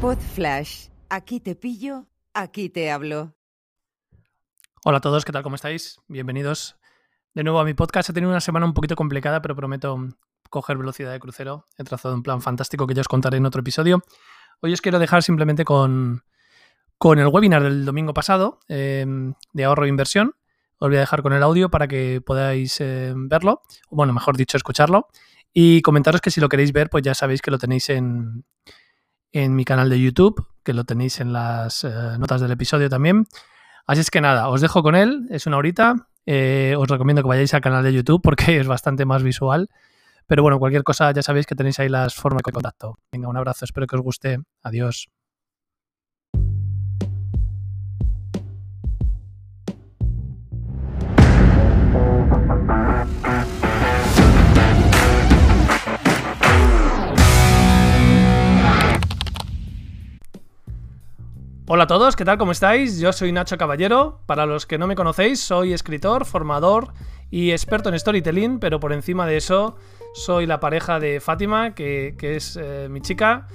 Pod Flash. Aquí te pillo, aquí te hablo. Hola a todos, ¿qué tal? ¿Cómo estáis? Bienvenidos de nuevo a mi podcast. He tenido una semana un poquito complicada, pero prometo coger velocidad de crucero. He trazado un plan fantástico que ya os contaré en otro episodio. Hoy os quiero dejar simplemente con, con el webinar del domingo pasado em, de ahorro e inversión. Os voy a dejar con el audio para que podáis em, verlo, o bueno, mejor dicho, escucharlo. Y comentaros que si lo queréis ver, pues ya sabéis que lo tenéis en, en mi canal de YouTube, que lo tenéis en las eh, notas del episodio también. Así es que nada, os dejo con él, es una horita. Eh, os recomiendo que vayáis al canal de YouTube porque es bastante más visual. Pero bueno, cualquier cosa ya sabéis que tenéis ahí las formas de contacto. Venga, un abrazo, espero que os guste. Adiós. Hola a todos, ¿qué tal? ¿Cómo estáis? Yo soy Nacho Caballero. Para los que no me conocéis, soy escritor, formador y experto en storytelling, pero por encima de eso soy la pareja de Fátima, que, es eh, mi chica.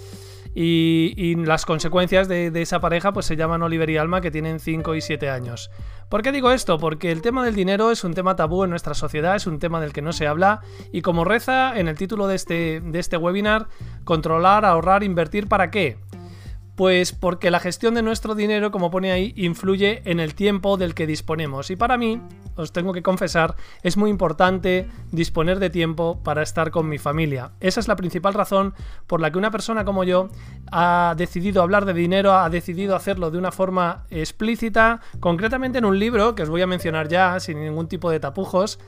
Y, las consecuencias de, esa pareja pues se llaman Oliver y Alma, que tienen 5 y 7 años. ¿Por qué digo esto? Porque el tema del dinero es un tema tabú en nuestra sociedad, es un tema del que no se habla. Y como reza en el título de este, de este webinar, controlar, ahorrar, invertir, ¿para qué? Pues porque la gestión de nuestro dinero, como pone ahí, influye en el tiempo del que disponemos. Y para mí, os tengo que confesar, es muy importante disponer de tiempo para estar con mi familia. Esa es la principal razón por la que una persona como yo ha decidido hablar de dinero, ha decidido hacerlo de una forma explícita, concretamente en un libro que os voy a mencionar ya, sin ningún tipo de tapujos.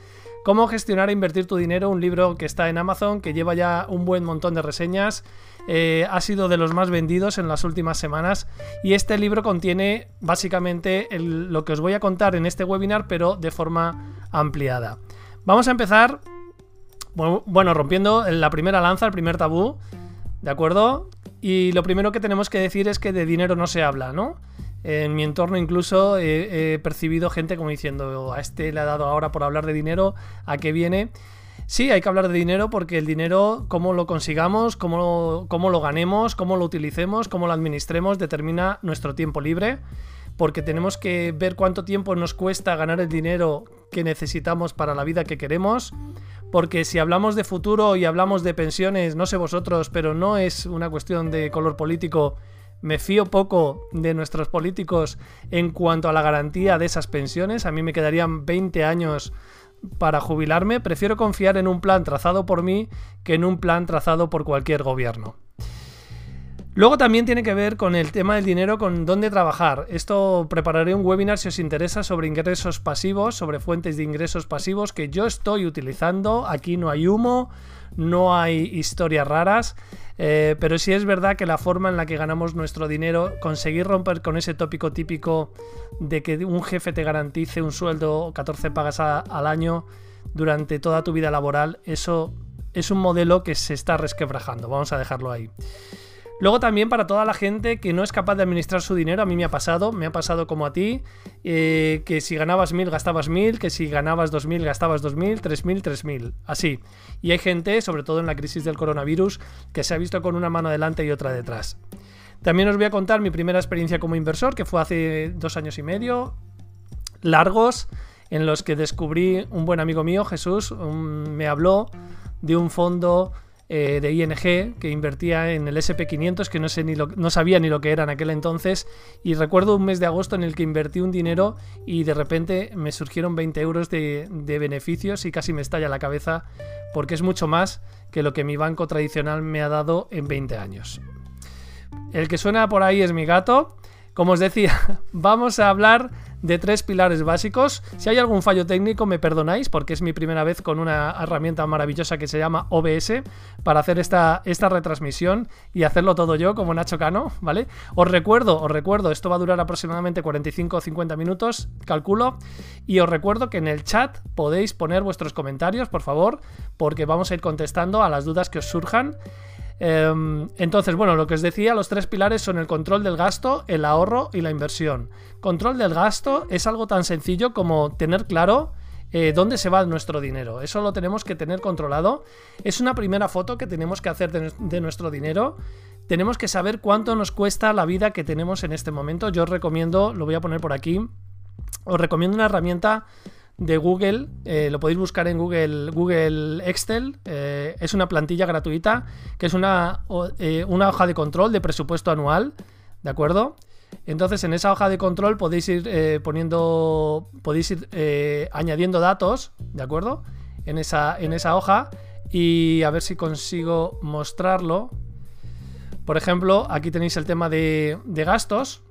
Cómo gestionar e invertir tu dinero, un libro que está en Amazon, que lleva ya un buen montón de reseñas eh, ha sido de los más vendidos en las últimas semanas y este libro contiene básicamente lo que os voy a contar en este webinar pero de forma ampliada. Vamos a empezar, bueno, rompiendo la primera lanza, el primer tabú, ¿de acuerdo? Y lo primero que tenemos que decir es que de dinero no se habla, ¿no? En mi entorno incluso he, percibido gente como diciendo, a este le ha dado ahora por hablar de dinero, ¿a qué viene? Sí, hay que hablar de dinero porque el dinero, cómo lo consigamos, cómo cómo lo ganemos, cómo lo utilicemos, cómo lo administremos, determina nuestro tiempo libre. Porque tenemos que ver cuánto tiempo nos cuesta ganar el dinero que necesitamos para la vida que queremos. Porque si hablamos de futuro y hablamos de pensiones, no sé vosotros, pero no es una cuestión de color político. Me fío poco de nuestros políticos en cuanto a la garantía de esas pensiones. A mí me quedarían 20 años para jubilarme, prefiero confiar en un plan trazado por mí que en un plan trazado por cualquier gobierno. Luego también tiene que ver con el tema del dinero, con dónde trabajar. Esto prepararé un webinar si os interesa sobre ingresos pasivos, sobre fuentes de ingresos pasivos que yo estoy utilizando. Aquí no hay humo, no hay historias raras, eh, pero sí es verdad que la forma en la que ganamos nuestro dinero, conseguir romper con ese tópico típico de que un jefe te garantice un sueldo 14 pagas al año durante toda tu vida laboral, eso es un modelo que se está resquebrajando. Vamos a dejarlo ahí. Luego también para toda la gente que no es capaz de administrar su dinero, a mí me ha pasado, me ha pasado como a ti, eh, que si ganabas mil gastabas mil, que si ganabas dos mil gastabas dos mil, tres mil, tres mil, así. Y hay gente, sobre todo en la crisis del coronavirus, que se ha visto con una mano delante y otra detrás. También os voy a contar mi primera experiencia como inversor, que fue hace dos años y medio, largos, en los que descubrí un buen amigo mío, Jesús, me habló de un fondo eh, de ING que invertía en el SP500 que no, sé ni no sabía ni lo que era en aquel entonces y recuerdo un mes de agosto en el que invertí un dinero y de repente me surgieron 20 euros de, de beneficios y casi me estalla la cabeza porque es mucho más que lo que mi banco tradicional me ha dado en 20 años. El que suena por ahí es mi gato. Como os decía, vamos a hablar de tres pilares básicos. Si hay algún fallo técnico, me perdonáis, porque es mi primera vez con una herramienta maravillosa que se llama OBS para hacer esta, esta retransmisión y hacerlo todo yo, como Nacho Cano, ¿vale? Os recuerdo, os recuerdo, esto va a durar aproximadamente 45 o 50 minutos, calculo, y os recuerdo que en el chat podéis poner vuestros comentarios, por favor, porque vamos a ir contestando a las dudas que os surjan. Em, entonces, bueno, lo que os decía, los tres pilares son el control del gasto, el ahorro y la inversión. Control del gasto es algo tan sencillo como tener claro eh, dónde se va nuestro dinero. Eso lo tenemos que tener controlado. Es una primera foto que tenemos que hacer de, nuestro dinero. tenemos que saber cuánto nos cuesta la vida que tenemos en este momento. Yo os recomiendo, lo voy a poner por aquí, os recomiendo una herramienta de Google, eh, lo podéis buscar en Google, Google Excel, eh, es una plantilla gratuita, que es una, eh, una hoja de control de presupuesto anual, ¿de acuerdo? Entonces en esa hoja de control podéis ir poniendo, podéis ir añadiendo datos, ¿de acuerdo? En esa, en esa hoja y a ver si consigo mostrarlo. Por ejemplo, aquí tenéis el tema de, gastos.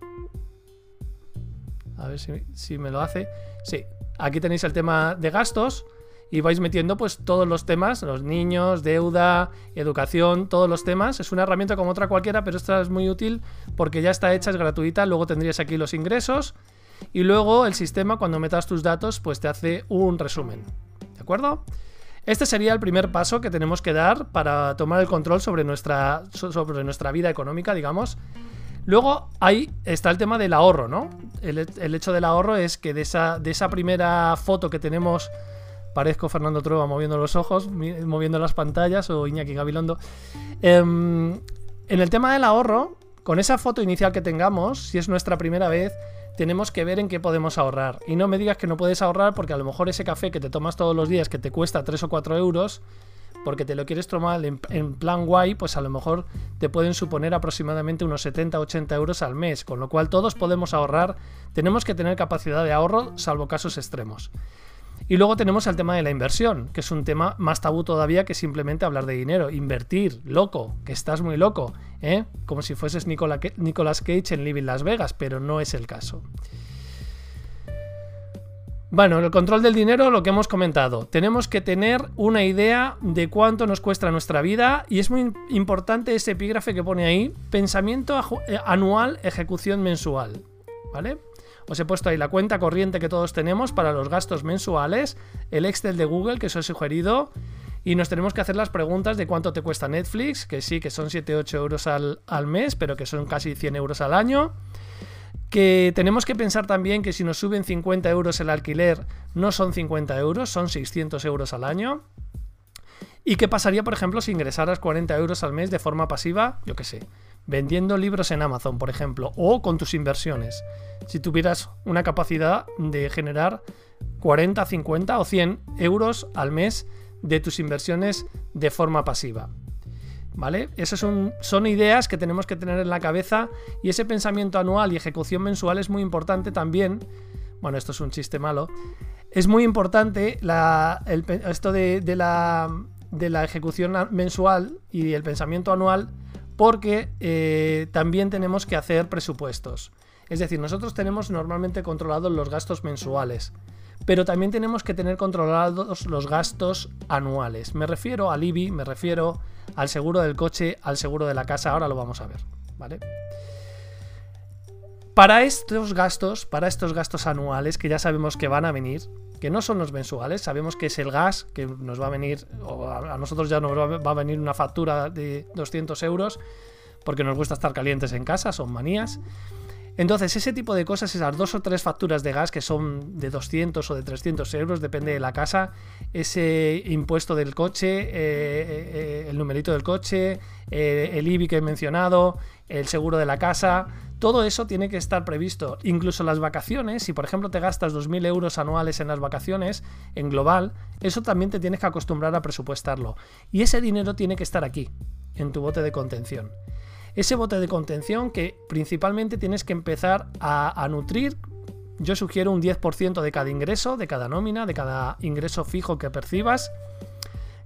A ver si, si me lo hace. Sí, Aquí tenéis el tema de gastos y vais metiendo pues todos los temas, los niños, deuda, educación, todos los temas. Es una herramienta como otra cualquiera, pero esta es muy útil porque ya está hecha, es gratuita. Luego tendrías aquí los ingresos y luego el sistema cuando metas tus datos pues te hace un resumen. ¿De acuerdo? Este sería el primer paso que tenemos que dar para tomar el control sobre nuestra, sobre nuestra vida económica, digamos. Luego ahí está el tema del ahorro, ¿no? El, hecho del ahorro es que de esa, de esa primera foto que tenemos, parezco Fernando Trueba moviendo los ojos, moviendo las pantallas, o Iñaki Gabilondo. Em, en el tema del ahorro, con esa foto inicial que tengamos, si es nuestra primera vez, tenemos que ver en qué podemos ahorrar. Y no me digas que no puedes ahorrar porque a lo mejor ese café que te tomas todos los días que te cuesta 3 o 4 euros, porque te lo quieres tomar en, plan guay, pues a lo mejor te pueden suponer aproximadamente unos 70-80 euros al mes, con lo cual todos podemos ahorrar, tenemos que tener capacidad de ahorro, salvo casos extremos. Y luego tenemos el tema de la inversión, que es un tema más tabú todavía que simplemente hablar de dinero. Invertir, loco, que estás muy loco, ¿eh? como si fueses Nicolas Cage en Living Las Vegas, pero no es el caso. Bueno, el control del dinero, lo que hemos comentado. Tenemos que tener una idea de cuánto nos cuesta nuestra vida y es muy importante ese epígrafe que pone ahí, pensamiento eh, anual, ejecución mensual. ¿Vale? Os he puesto ahí la cuenta corriente que todos tenemos para los gastos mensuales, el Excel de Google que os he sugerido y nos tenemos que hacer las preguntas de cuánto te cuesta Netflix, que sí, que son 7-8 euros al, al mes, pero que son casi 100 euros al año que tenemos que pensar también que si nos suben 50 euros el alquiler, no son 50 euros, son 600 euros al año. ¿Y qué pasaría, por ejemplo, si ingresaras 40 euros al mes de forma pasiva, yo qué sé, vendiendo libros en Amazon, por ejemplo, o con tus inversiones? Si tuvieras una capacidad de generar 40, 50 o 100 euros al mes de tus inversiones de forma pasiva. ¿Vale? Esas son, ideas que tenemos que tener en la cabeza y ese pensamiento anual y ejecución mensual es muy importante también. Bueno, esto es un chiste malo. Es muy importante esto de, la, de, la, ejecución mensual y el pensamiento anual porque eh, también tenemos que hacer presupuestos. Es decir, nosotros tenemos normalmente controlados los gastos mensuales pero también tenemos que tener controlados los gastos anuales. Me refiero al IBI, me refiero al seguro del coche, al seguro de la casa, ahora lo vamos a ver, ¿vale? Para estos gastos, para estos gastos anuales que ya sabemos que van a venir, que no son los mensuales, sabemos que es el gas que nos va a venir, o a nosotros ya nos va a venir una factura de 200 euros, porque nos gusta estar calientes en casa, son manías. Entonces, ese tipo de cosas, esas dos o tres facturas de gas que son de 200 o de 300 euros, depende de la casa, ese impuesto del coche, eh, eh, eh, el numerito del coche, el IBI que he mencionado, el seguro de la casa, todo eso tiene que estar previsto. Incluso las vacaciones, si por ejemplo te gastas 2.000 euros anuales en las vacaciones, en global, eso también te tienes que acostumbrar a presupuestarlo. Y ese dinero tiene que estar aquí, en tu bote de contención ese bote de contención que principalmente tienes que empezar a, nutrir. Yo sugiero un 10% de cada ingreso, de cada nómina, de cada ingreso fijo que percibas.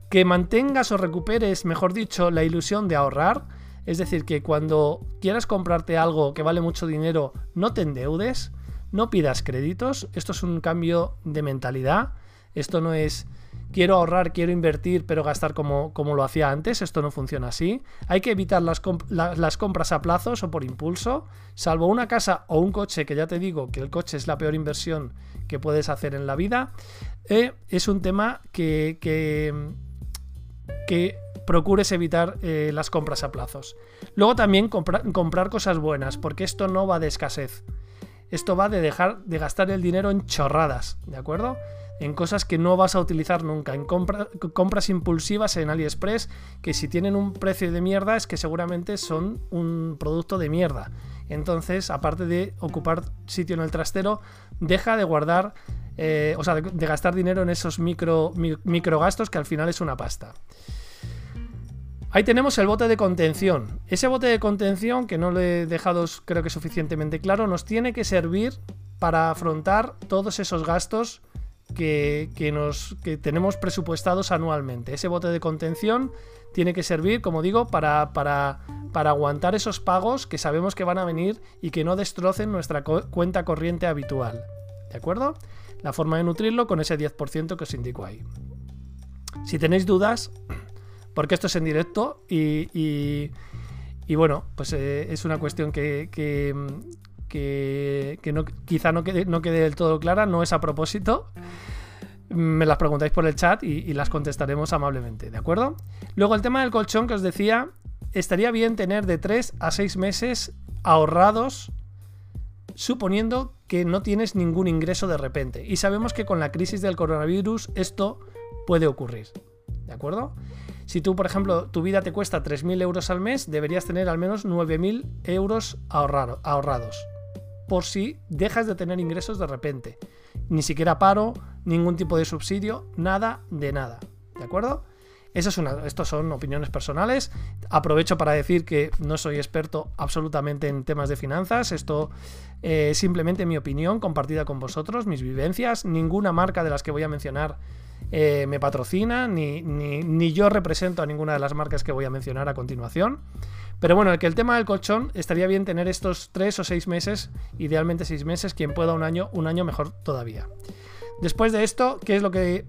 Que mantengas o recuperes, mejor dicho, la ilusión de ahorrar. Es decir, que cuando quieras comprarte algo que vale mucho dinero, no te endeudes, no pidas créditos. Esto es un cambio de mentalidad. Esto no es quiero ahorrar, quiero invertir, pero gastar como, como lo hacía antes. Esto no funciona así. Hay que evitar las, las, compras a plazos o por impulso, salvo una casa o un coche, que ya te digo que el coche es la peor inversión que puedes hacer en la vida. Eh, es un tema que, que, procures evitar eh, las compras a plazos. Luego también comprar cosas buenas, porque esto no va de escasez. Esto va de dejar de gastar el dinero en chorradas, ¿de acuerdo? En cosas que no vas a utilizar nunca, en compras impulsivas en AliExpress, que si tienen un precio de mierda es que seguramente son un producto de mierda. Entonces, aparte de ocupar sitio en el trastero, deja de guardar, eh, o sea, de, gastar dinero en esos micro, micro gastos que al final es una pasta. Ahí tenemos el bote de contención. Ese bote de contención, que no lo he dejado creo que suficientemente claro, nos tiene que servir para afrontar todos esos gastos que, tenemos presupuestados anualmente. Ese bote de contención tiene que servir, como digo, para, aguantar esos pagos que sabemos que van a venir y que no destrocen nuestra cuenta corriente habitual. ¿De acuerdo? La forma de nutrirlo con ese 10% que os indico ahí. Si tenéis dudas, porque esto es en directo y, bueno, pues eh, es una cuestión que, no, quizá no quede, no quede del todo clara, no es a propósito. Me las preguntáis por el chat y, las contestaremos amablemente, ¿de acuerdo? Luego el tema del colchón que os decía, estaría bien tener de 3 a 6 meses ahorrados suponiendo que no tienes ningún ingreso de repente. Y sabemos que con la crisis del coronavirus esto puede ocurrir. ¿De acuerdo? Si tú, por ejemplo, tu vida te cuesta 3.000 euros al mes, deberías tener al menos 9.000 euros ahorrados por si dejas de tener ingresos de repente. Ni siquiera paro, ningún tipo de subsidio, nada de nada. ¿De acuerdo? Eso es son opiniones personales. Aprovecho para decir que no soy experto absolutamente en temas de finanzas. Esto eh, es simplemente mi opinión compartida con vosotros, mis vivencias. Ninguna marca de las que voy a mencionar eh, me patrocina, ni, ni yo represento a ninguna de las marcas que voy a mencionar a continuación. Pero bueno, el tema del colchón estaría bien tener estos tres o seis meses, idealmente seis meses, quien pueda un año, un año mejor todavía. Después de esto, ¿qué es lo que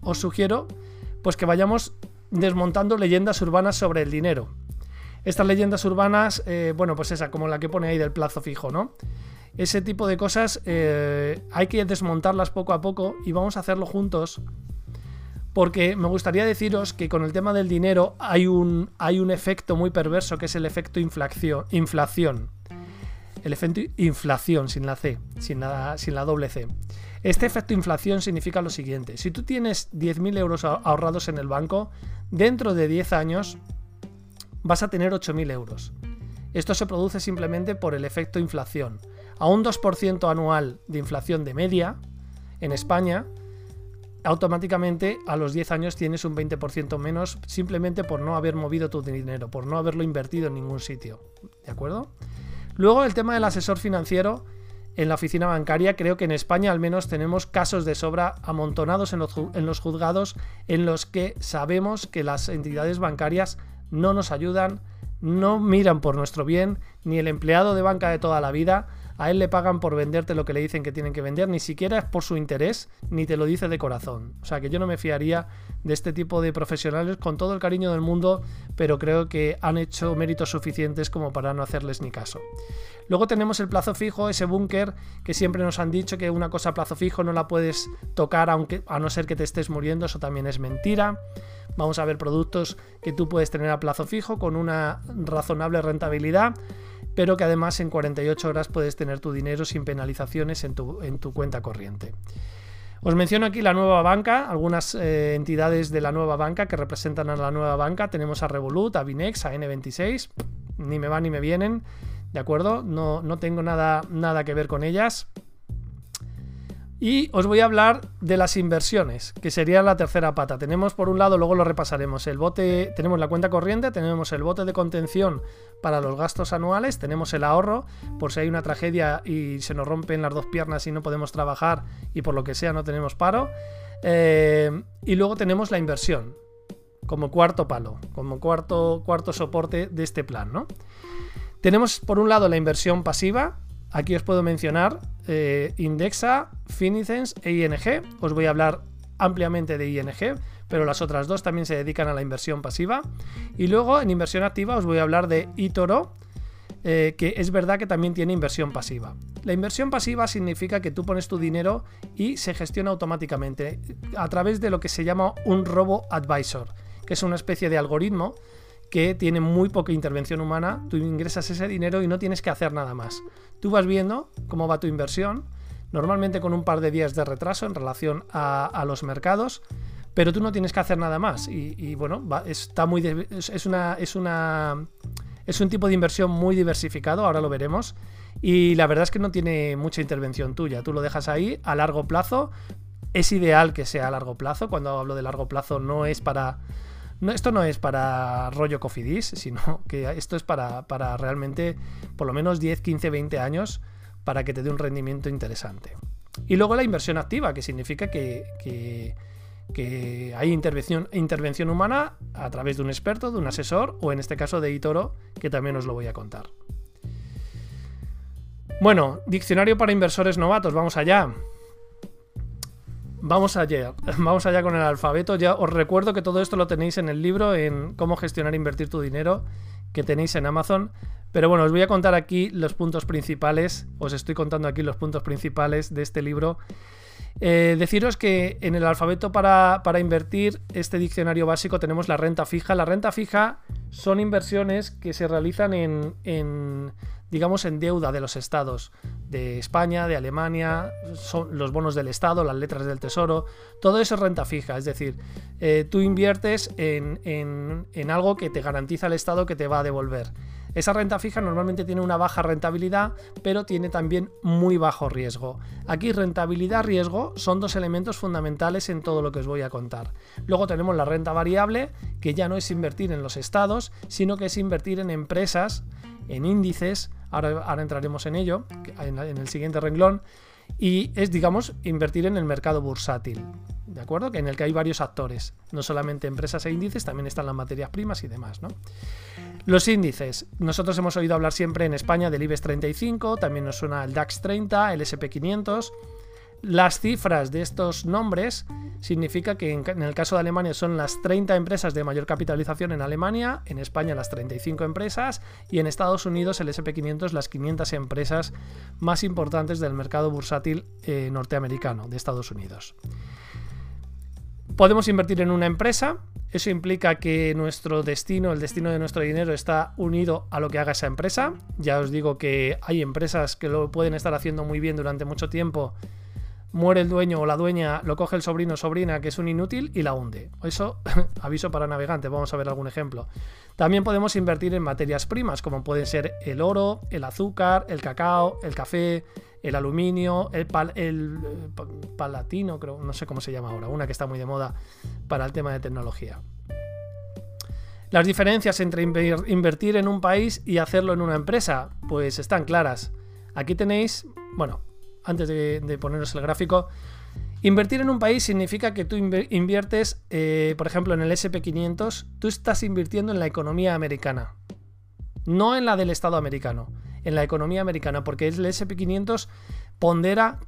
os sugiero? Pues que vayamos desmontando leyendas urbanas sobre el dinero. Estas leyendas urbanas, eh, bueno, pues esa, como la que pone ahí del plazo fijo, ¿no? Ese tipo de cosas eh, hay que desmontarlas poco a poco y vamos a hacerlo juntos porque me gustaría deciros que con el tema del dinero hay un, hay un efecto muy perverso que es el efecto inflación. inflación. El efecto inflación sin la C, sin la, sin la doble C. Este efecto inflación significa lo siguiente. Si tú tienes 10.000 euros ahorrados en el banco, dentro de 10 años vas a tener 8.000 euros. Esto se produce simplemente por el efecto inflación. A un 2% anual de inflación de media en España, automáticamente a los 10 años tienes un 20% menos simplemente por no haber movido tu dinero, por no haberlo invertido en ningún sitio. ¿De acuerdo? Luego el tema del asesor financiero en la oficina bancaria, creo que en España al menos tenemos casos de sobra amontonados en los, en los juzgados en los que sabemos que las entidades bancarias no nos ayudan, no miran por nuestro bien, ni el empleado de banca de toda la vida a él le pagan por venderte lo que le dicen que tienen que vender, ni siquiera es por su interés, ni te lo dice de corazón. O sea que yo no me fiaría de este tipo de profesionales con todo el cariño del mundo, pero creo que han hecho méritos suficientes como para no hacerles ni caso. Luego tenemos el plazo fijo, ese búnker que siempre nos han dicho que una cosa a plazo fijo no la puedes tocar aunque, a no ser que te estés muriendo, eso también es mentira. Vamos a ver productos que tú puedes tener a plazo fijo con una razonable rentabilidad pero que además en 48 horas puedes tener tu dinero sin penalizaciones en tu, en tu cuenta corriente. Os menciono aquí la nueva banca, algunas eh, entidades de la nueva banca que representan a la nueva banca. Tenemos a Revolut, a Binex, a N26, ni me van ni me vienen, ¿de acuerdo? No, no tengo nada, nada que ver con ellas. Y os voy a hablar de las inversiones, que sería la tercera pata. Tenemos por un lado, luego lo repasaremos, el bote, tenemos la cuenta corriente, tenemos el bote de contención para los gastos anuales, tenemos el ahorro, por si hay una tragedia y se nos rompen las dos piernas y no podemos trabajar y por lo que sea no tenemos paro. Eh, y luego tenemos la inversión, como cuarto palo, como cuarto, cuarto soporte de este plan, ¿no? Tenemos por un lado la inversión pasiva, Aquí os puedo mencionar eh, Indexa, Finicens e ING. Os voy a hablar ampliamente de ING, pero las otras dos también se dedican a la inversión pasiva. Y luego en inversión activa os voy a hablar de eToro, eh, que es verdad que también tiene inversión pasiva. La inversión pasiva significa que tú pones tu dinero y se gestiona automáticamente a través de lo que se llama un robo advisor, que es una especie de algoritmo que tiene muy poca intervención humana, tú ingresas ese dinero y no tienes que hacer nada más. Tú vas viendo cómo va tu inversión, normalmente con un par de días de retraso en relación a, los mercados, pero tú no tienes que hacer nada más. Y, bueno, está muy es, una, es, una, es un tipo de inversión muy diversificado, ahora lo veremos. Y la verdad es que no tiene mucha intervención tuya. Tú lo dejas ahí a largo plazo. Es ideal que sea a largo plazo. Cuando hablo de largo plazo no es para... No, esto no es para rollo cofidis, sino que esto es para, para realmente por lo menos 10, 15, 20 años para que te dé un rendimiento interesante. Y luego la inversión activa, que significa que, que, hay intervención, intervención humana a través de un experto, de un asesor, o en este caso de Itoro, que también os lo voy a contar. Bueno, diccionario para inversores novatos, vamos allá. Vamos allá, vamos allá con el alfabeto. Ya os recuerdo que todo esto lo tenéis en el libro en cómo gestionar e invertir tu dinero que tenéis en Amazon. Pero bueno, os voy a contar aquí los puntos principales, os estoy contando aquí los puntos principales de este libro. Eh, deciros que en el alfabeto para, invertir este diccionario básico tenemos la renta fija. La renta fija son inversiones que se realizan en, digamos, en deuda de los estados de España, de Alemania, son los bonos del Estado, las letras del Tesoro, todo eso es renta fija, es decir, eh, tú inviertes en, en algo que te garantiza el Estado que te va a devolver. Esa renta fija normalmente tiene una baja rentabilidad, pero tiene también muy bajo riesgo. Aquí rentabilidad-riesgo son dos elementos fundamentales en todo lo que os voy a contar. Luego tenemos la renta variable, que ya no es invertir en los estados, sino que es invertir en empresas, en índices, ahora, entraremos en ello, en el siguiente renglón, y es, digamos, invertir en el mercado bursátil. ¿De acuerdo? Que en el que hay varios actores, no solamente empresas e índices, también están las materias primas y demás, ¿no? Los índices. Nosotros hemos oído hablar siempre en España del IBEX 35, también nos suena el DAX 30, el SP 500. Las cifras de estos nombres significa que en, el caso de Alemania son las 30 empresas de mayor capitalización en Alemania, en España las 35 empresas y en Estados Unidos el SP500 las 500 empresas más importantes del mercado bursátil eh, norteamericano de Estados Unidos. Podemos invertir en una empresa, eso implica que nuestro destino, el destino de nuestro dinero está unido a lo que haga esa empresa. Ya os digo que hay empresas que lo pueden estar haciendo muy bien durante mucho tiempo. Muere el dueño o la dueña, lo coge el sobrino o sobrina que es un inútil y la hunde. Eso, aviso para navegantes, vamos a ver algún ejemplo. También podemos invertir en materias primas, como pueden ser el oro, el azúcar, el cacao, el café, el aluminio, el, el, eh, palatino, creo, no sé cómo se llama ahora, una que está muy de moda para el tema de tecnología. Las diferencias entre invertir en un país y hacerlo en una empresa, pues están claras. Aquí tenéis, bueno, antes de, poneros el gráfico, invertir en un país significa que tú inviertes, eh, por ejemplo, en el SP500, tú estás invirtiendo en la economía americana, no en la del Estado americano en la economía americana, porque el SP500 pondera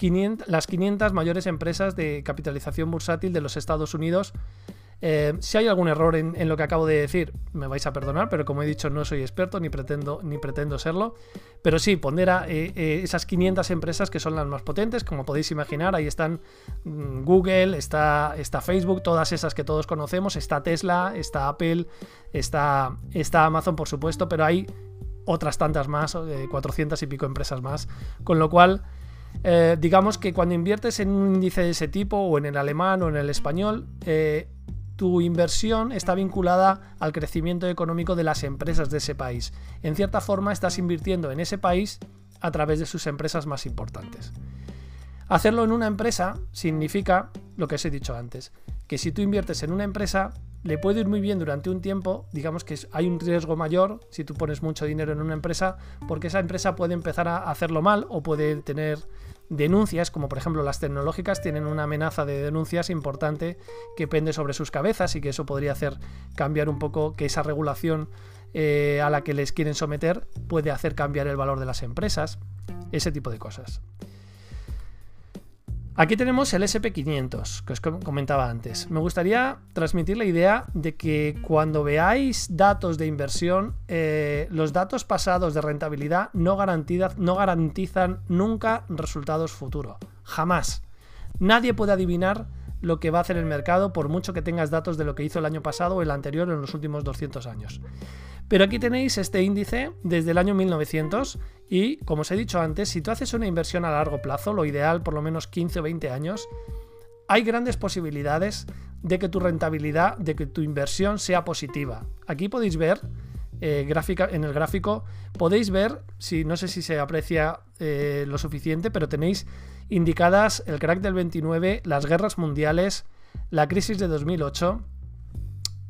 las 500 mayores empresas de capitalización bursátil de los Estados Unidos. Eh, si hay algún error en, lo que acabo de decir, me vais a perdonar, pero como he dicho, no soy experto ni pretendo, ni pretendo serlo. Pero sí, pondera eh, eh, esas 500 empresas que son las más potentes, como podéis imaginar. Ahí están mm, Google, está, está Facebook, todas esas que todos conocemos. Está Tesla, está Apple, está, está Amazon, por supuesto, pero hay otras tantas más, 400 y pico empresas más. Con lo cual, eh, digamos que cuando inviertes en un índice de ese tipo, o en el alemán o en el español, eh, tu inversión está vinculada al crecimiento económico de las empresas de ese país. En cierta forma, estás invirtiendo en ese país a través de sus empresas más importantes. Hacerlo en una empresa significa lo que os he dicho antes, que si tú inviertes en una empresa, le puede ir muy bien durante un tiempo, digamos que hay un riesgo mayor si tú pones mucho dinero en una empresa, porque esa empresa puede empezar a hacerlo mal o puede tener denuncias, como por ejemplo las tecnológicas tienen una amenaza de denuncias importante que pende sobre sus cabezas y que eso podría hacer cambiar un poco que esa regulación eh, a la que les quieren someter puede hacer cambiar el valor de las empresas, ese tipo de cosas. Aquí tenemos el SP500, que os comentaba antes. Me gustaría transmitir la idea de que cuando veáis datos de inversión, eh, los datos pasados de rentabilidad no, no garantizan nunca resultados futuros. Jamás. Nadie puede adivinar lo que va a hacer el mercado por mucho que tengas datos de lo que hizo el año pasado o el anterior en los últimos 200 años. Pero aquí tenéis este índice desde el año 1900 Y como os he dicho antes, si tú haces una inversión a largo plazo, lo ideal por lo menos 15 o 20 años, hay grandes posibilidades de que tu rentabilidad, de que tu inversión sea positiva. Aquí podéis ver eh, gráfica, en el gráfico, podéis ver, si no sé si se aprecia eh, lo suficiente, pero tenéis indicadas el crack del 29, las guerras mundiales, la crisis de 2008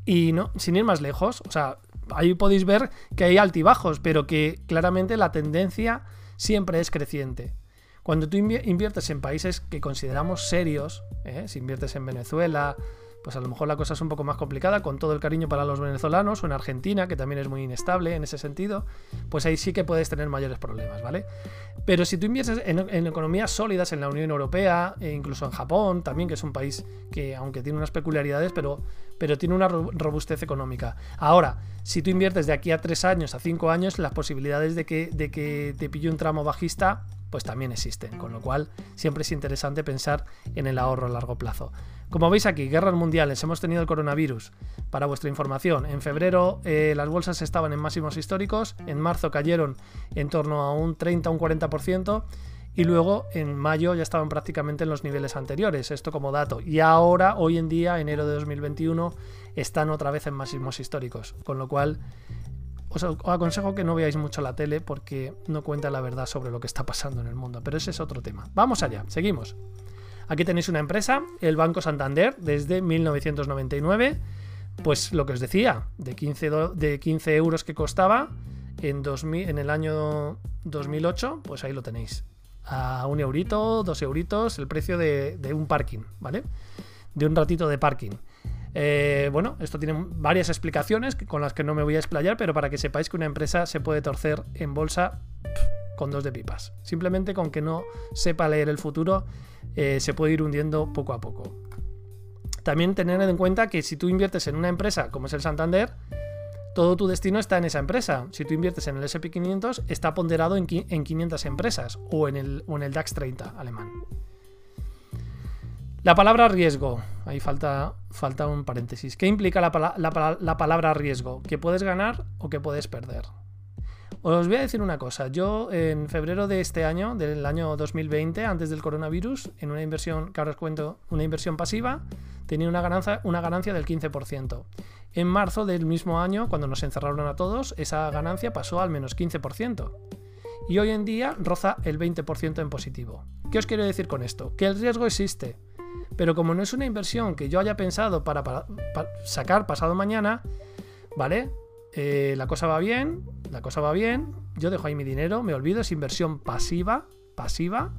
y no, sin ir más lejos, o sea, ahí podéis ver que hay altibajos, pero que claramente la tendencia siempre es creciente. Cuando tú inviertes en países que consideramos serios, ¿eh? si inviertes en Venezuela, pues a lo mejor la cosa es un poco más complicada, con todo el cariño para los venezolanos, o en Argentina, que también es muy inestable en ese sentido, pues ahí sí que puedes tener mayores problemas, ¿vale? Pero si tú inviertes en, economías sólidas en la Unión Europea, e incluso en Japón, también, que es un país que, aunque tiene unas peculiaridades, pero, pero tiene una robustez económica. Ahora, si tú inviertes de aquí a tres años, a cinco años, las posibilidades de que, de que te pille un tramo bajista pues también existen, con lo cual siempre es interesante pensar en el ahorro a largo plazo. Como veis aquí, guerras mundiales, hemos tenido el coronavirus. Para vuestra información, en febrero eh, las bolsas estaban en máximos históricos, en marzo cayeron en torno a un 30 o un 40%, y luego en mayo ya estaban prácticamente en los niveles anteriores, esto como dato. Y ahora, hoy en día, enero de 2021, están otra vez en máximos históricos, con lo cual os aconsejo que no veáis mucho la tele porque no cuenta la verdad sobre lo que está pasando en el mundo, pero ese es otro tema. Vamos allá, seguimos. Aquí tenéis una empresa, el Banco Santander, desde 1999. Pues lo que os decía, de 15, de 15 euros que costaba en, 2000, en el año 2008, pues ahí lo tenéis. A un eurito, dos euritos, el precio de, un parking, ¿vale? De un ratito de parking. Eh, bueno, esto tiene varias explicaciones con las que no me voy a explayar, pero para que sepáis que una empresa se puede torcer en bolsa con dos de pipas. Simplemente con que no sepa leer el futuro eh, se puede ir hundiendo poco a poco. También tener en cuenta que si tú inviertes en una empresa como es el Santander, todo tu destino está en esa empresa. Si tú inviertes en el SP500, está ponderado en, 500 empresas o en, el, en el DAX 30 alemán. La palabra riesgo. Ahí falta, falta un paréntesis. ¿Qué implica la, la palabra riesgo? Que puedes ganar o que puedes perder. Os voy a decir una cosa. Yo en febrero de este año, del año 2020, antes del coronavirus, en una inversión, que ahora os cuento, una inversión pasiva, tenía una ganancia, una ganancia del 15%. En marzo del mismo año, cuando nos encerraron a todos, esa ganancia pasó al menos 15%. Y hoy en día roza el 20% en positivo. ¿Qué os quiero decir con esto? Que el riesgo existe. Pero como no es una inversión que yo haya pensado para, para sacar pasado mañana, ¿vale? Eh, la cosa va bien, la cosa va bien, yo dejo ahí mi dinero, me olvido, es inversión pasiva, pasiva.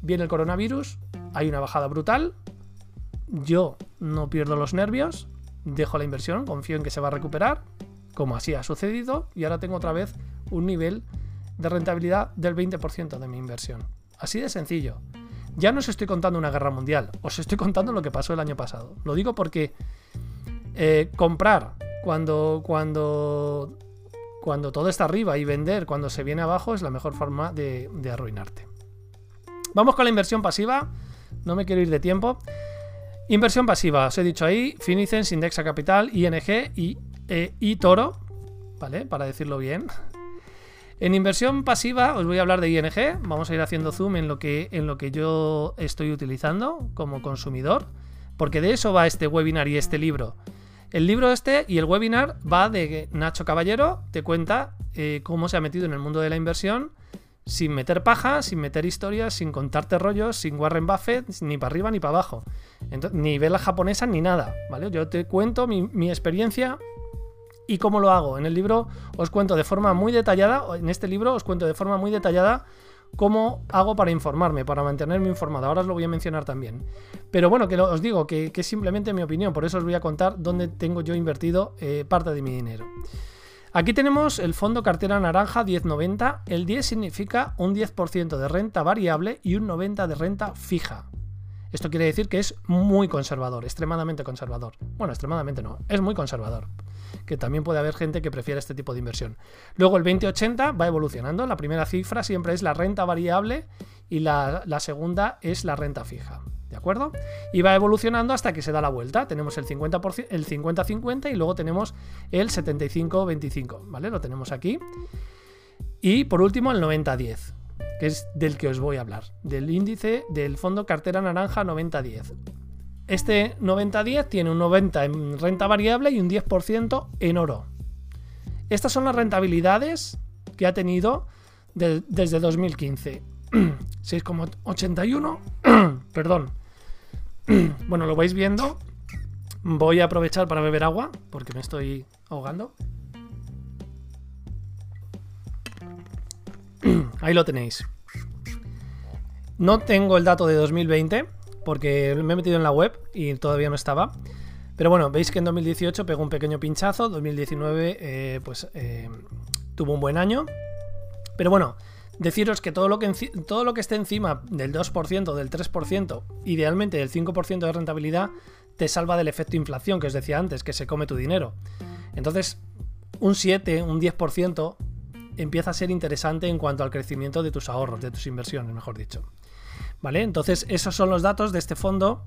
Viene el coronavirus, hay una bajada brutal, yo no pierdo los nervios, dejo la inversión, confío en que se va a recuperar, como así ha sucedido, y ahora tengo otra vez un nivel de rentabilidad del 20% de mi inversión. Así de sencillo. Ya no os estoy contando una guerra mundial, os estoy contando lo que pasó el año pasado. Lo digo porque eh, comprar cuando, cuando, cuando todo está arriba y vender cuando se viene abajo es la mejor forma de, arruinarte. Vamos con la inversión pasiva. No me quiero ir de tiempo. Inversión pasiva, os he dicho ahí, Finicens, Indexa Capital, ING y, e, Toro, ¿vale? Para decirlo bien. En inversión pasiva os voy a hablar de ING, vamos a ir haciendo zoom en lo que, en lo que yo estoy utilizando como consumidor, porque de eso va este webinar y este libro. El libro este y el webinar va de Nacho Caballero te cuenta eh, cómo se ha metido en el mundo de la inversión sin meter paja, sin meter historias, sin contarte rollos, sin Warren Buffett, ni para arriba ni para abajo. ni vela japonesa ni nada, ¿vale? Yo te cuento mi, mi experiencia y cómo lo hago. En el libro os cuento de forma muy detallada, en este libro os cuento de forma muy detallada cómo hago para informarme, para mantenerme informado. Ahora os lo voy a mencionar también. Pero bueno, que os digo que, es simplemente mi opinión, por eso os voy a contar dónde tengo yo invertido eh, parte de mi dinero. Aquí tenemos el fondo cartera naranja 1090. El 10 significa un 10% de renta variable y un 90% de renta fija. Esto quiere decir que es muy conservador, extremadamente conservador. Bueno, extremadamente no, es muy conservador que también puede haber gente que prefiera este tipo de inversión. Luego el 2080 va evolucionando, la primera cifra siempre es la renta variable y la, segunda es la renta fija. ¿De acuerdo? Y va evolucionando hasta que se da la vuelta. Tenemos el 50%, el 50-50 y luego tenemos el 75-25. ¿Vale? Lo tenemos aquí. Y por último el 90-10, que es del que os voy a hablar, del índice del fondo cartera naranja 90-10. Este 90-10 tiene un 90 en renta variable y un 10% en oro. Estas son las rentabilidades que ha tenido desde 2015. 6,81. Perdón. bueno, lo vais viendo. Voy a aprovechar para beber agua porque me estoy ahogando. Ahí lo tenéis. No tengo el dato de 2020 porque me he metido en la web y todavía no estaba. Pero bueno, veis que en 2018 pegó un pequeño pinchazo, 2019 eh, pues eh, tuvo un buen año. Pero bueno, deciros que todo lo que, todo lo que esté encima del 2%, del 3%, idealmente del 5% de rentabilidad, te salva del efecto inflación que os decía antes, que se come tu dinero. Entonces, un 7, un 10% empieza a ser interesante en cuanto al crecimiento de tus ahorros, de tus inversiones, mejor dicho. ¿Vale? Entonces, esos son los datos de este fondo.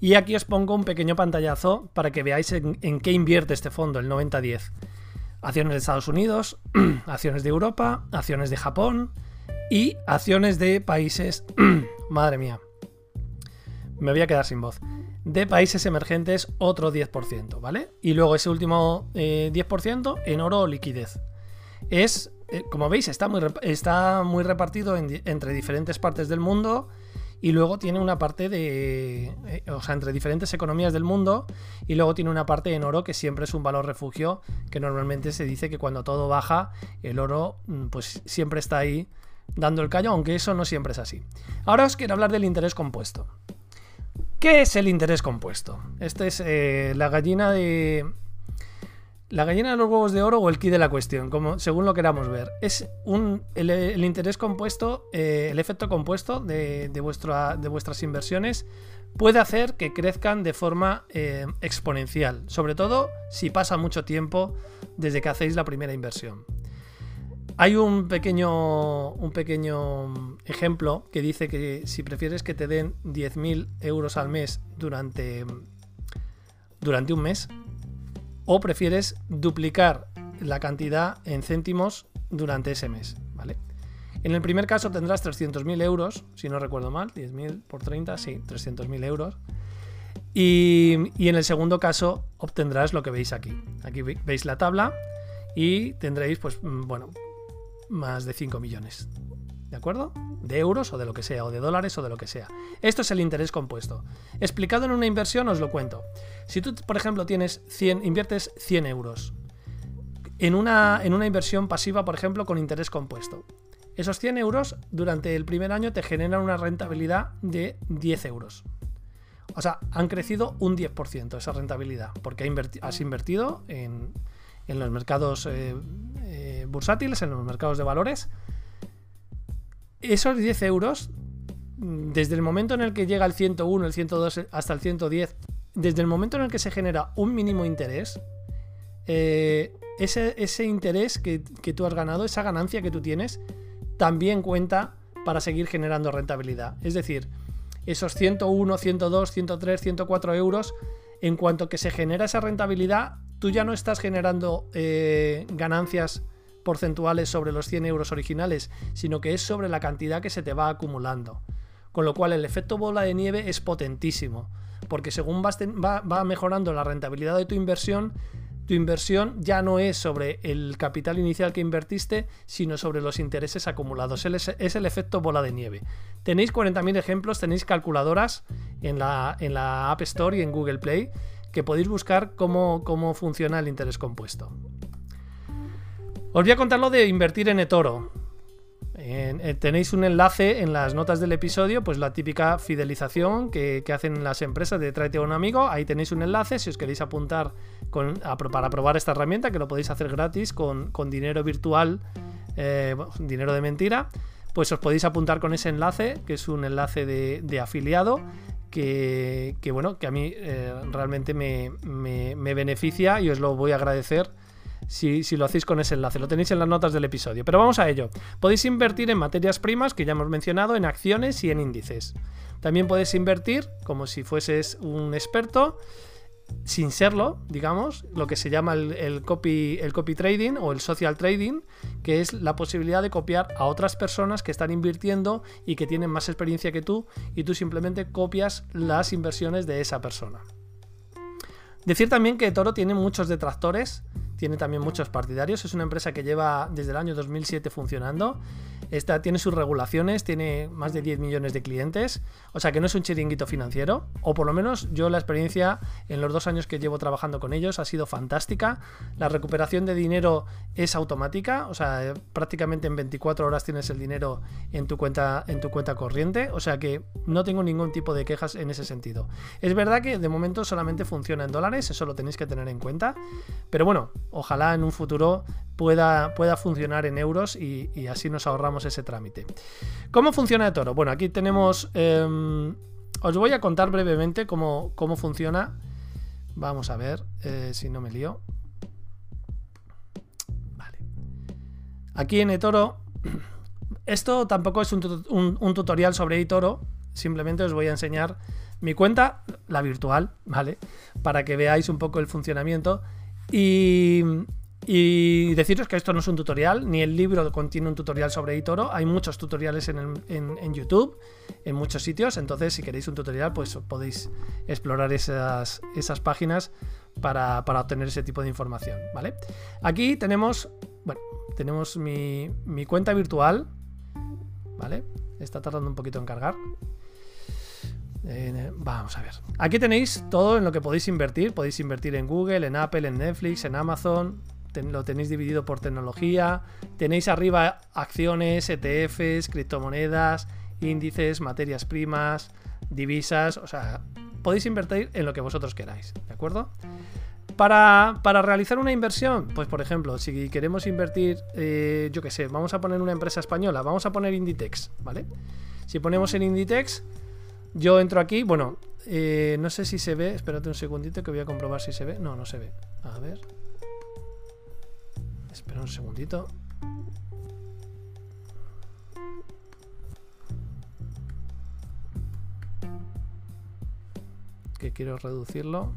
Y aquí os pongo un pequeño pantallazo para que veáis en, qué invierte este fondo, el 90-10 acciones de Estados Unidos, acciones de Europa, acciones de Japón y acciones de países, madre mía, me voy a quedar sin voz, de países emergentes otro 10%, ¿vale? Y luego ese último 10% eh, en oro o liquidez. Es, eh, como veis, está muy, está muy repartido entre diferentes partes del mundo y luego tiene una parte de, eh, o sea, entre diferentes economías del mundo, y luego tiene una parte en oro que siempre es un valor refugio, que normalmente se dice que cuando todo baja, el oro mm, pues siempre está ahí dando el callo, aunque eso no siempre es así. Ahora os quiero hablar del interés compuesto. ¿Qué es el interés compuesto? Esta es eh, la gallina de, la gallina de los huevos de oro o el key de la cuestión, como, según lo queramos ver. Es un, el, interés compuesto, eh, el efecto compuesto de, vuestras inversiones puede hacer que crezcan de forma eh, exponencial, sobre todo si pasa mucho tiempo desde que hacéis la primera inversión. Hay un pequeño, un pequeño ejemplo que dice que si prefieres que te den 10.000 euros al mes durante, durante un mes, o prefieres duplicar la cantidad en céntimos durante ese mes, ¿vale? En el primer caso tendrás 300.000 euros, si no recuerdo mal, 10.000 por 30, sí, 300.000 euros. Y, y, en el segundo caso obtendrás lo que veis aquí. Aquí veis la tabla y tendréis, pues, mm, bueno, más de 5 millones. ¿De acuerdo? De euros o de lo que sea, o de dólares o de lo que sea. Esto es el interés compuesto. Explicado en una inversión os lo cuento. Si tú, por ejemplo, tienes 100, inviertes 100 euros en una, en una inversión pasiva, por ejemplo, con interés compuesto. Esos 100 euros durante el primer año te generan una rentabilidad de 10 euros. O sea, han crecido un 10% esa rentabilidad, porque has invertido en, los mercados eh, eh, bursátiles, en los mercados de valores, esos 10 euros, desde el momento en el que llega el 101, el 102 hasta el 110, desde el momento en el que se genera un mínimo interés, eh, ese, interés que, tú has ganado, esa ganancia que tú tienes, también cuenta para seguir generando rentabilidad. Es decir, esos 101, 102, 103, 104 euros, en cuanto que se genera esa rentabilidad, tú ya no estás generando eh, ganancias porcentuales sobre los 100 euros originales, sino que es sobre la cantidad que se te va acumulando. Con lo cual el efecto bola de nieve es potentísimo, porque según va, mejorando la rentabilidad de tu inversión, tu inversión ya no es sobre el capital inicial que invertiste, sino sobre los intereses acumulados. Es el efecto bola de nieve. Tenéis 40.000 ejemplos, tenéis calculadoras en la, App Store y en Google Play que podéis buscar cómo funciona el interés compuesto. Os voy a contar lo de invertir en eToro. Eh, tenéis un enlace en las notas del episodio, pues la típica fidelización que, hacen las empresas de tráete a un amigo. Ahí tenéis un enlace si os queréis apuntar para probar esta herramienta, que lo podéis hacer gratis con, dinero virtual, eh, dinero de mentira. Pues os podéis apuntar con ese enlace, que es un enlace de, afiliado, que, bueno, que a mí eh, realmente me, me beneficia y os lo voy a agradecer si, lo hacéis con ese enlace. Lo tenéis en las notas del episodio. Pero vamos a ello. Podéis invertir en materias primas, que ya hemos mencionado, en acciones y en índices. También puedes invertir, como si fueses un experto, sin serlo, digamos, lo que se llama el, copy, el copy trading o el social trading, que es la posibilidad de copiar a otras personas que están invirtiendo y que tienen más experiencia que tú y tú simplemente copias las inversiones de esa persona. Decir también que Toro tiene muchos detractores, tiene también muchos partidarios, es una empresa que lleva desde el año 2007 funcionando esta tiene sus regulaciones, tiene más de 10 millones de clientes, o sea que no es un chiringuito financiero, o por lo menos yo la experiencia en los dos años que llevo trabajando con ellos ha sido fantástica. La recuperación de dinero es automática, o sea, prácticamente en 24 horas tienes el dinero en tu cuenta, en tu cuenta corriente, o sea que no tengo ningún tipo de quejas en ese sentido. Es verdad que de momento solamente funciona en dólares, eso lo tenéis que tener en cuenta, pero bueno, ojalá en un futuro pueda, pueda funcionar en euros y, así nos ahorramos ese trámite. ¿Cómo funciona Toro? Bueno, aquí tenemos... Em, os voy a contar brevemente cómo, cómo funciona. Vamos a ver eh, si no me lío. Vale. Aquí en eToro... Esto tampoco es un, un tutorial sobre eToro. Simplemente os voy a enseñar mi cuenta, la virtual, ¿vale? Para que veáis un poco el funcionamiento. Y, y deciros que esto no es un tutorial, ni el libro contiene un tutorial sobre eToro. Hay muchos tutoriales en, YouTube, en muchos sitios. Entonces, si queréis un tutorial, pues podéis explorar esas, esas páginas para, obtener ese tipo de información. ¿Vale? Aquí tenemos. Bueno, tenemos mi, mi cuenta virtual. ¿Vale? Está tardando un poquito en cargar. Eh, vamos a ver. Aquí tenéis todo en lo que podéis invertir. Podéis invertir en Google, en Apple, en Netflix, en Amazon, lo tenéis dividido por tecnología. Tenéis arriba acciones, ETFs, criptomonedas, índices, materias primas, divisas. O sea, podéis invertir en lo que vosotros queráis, ¿de acuerdo? Para, realizar una inversión, pues por ejemplo, si queremos invertir, eh, yo qué sé, vamos a poner una empresa española, vamos a poner Inditex, ¿vale? Si ponemos en Inditex, yo entro aquí, bueno, eh, no sé si se ve, espérate un segundito que voy a comprobar si se ve. No, no se ve. A ver. Espera un segundito. Que quiero reducirlo.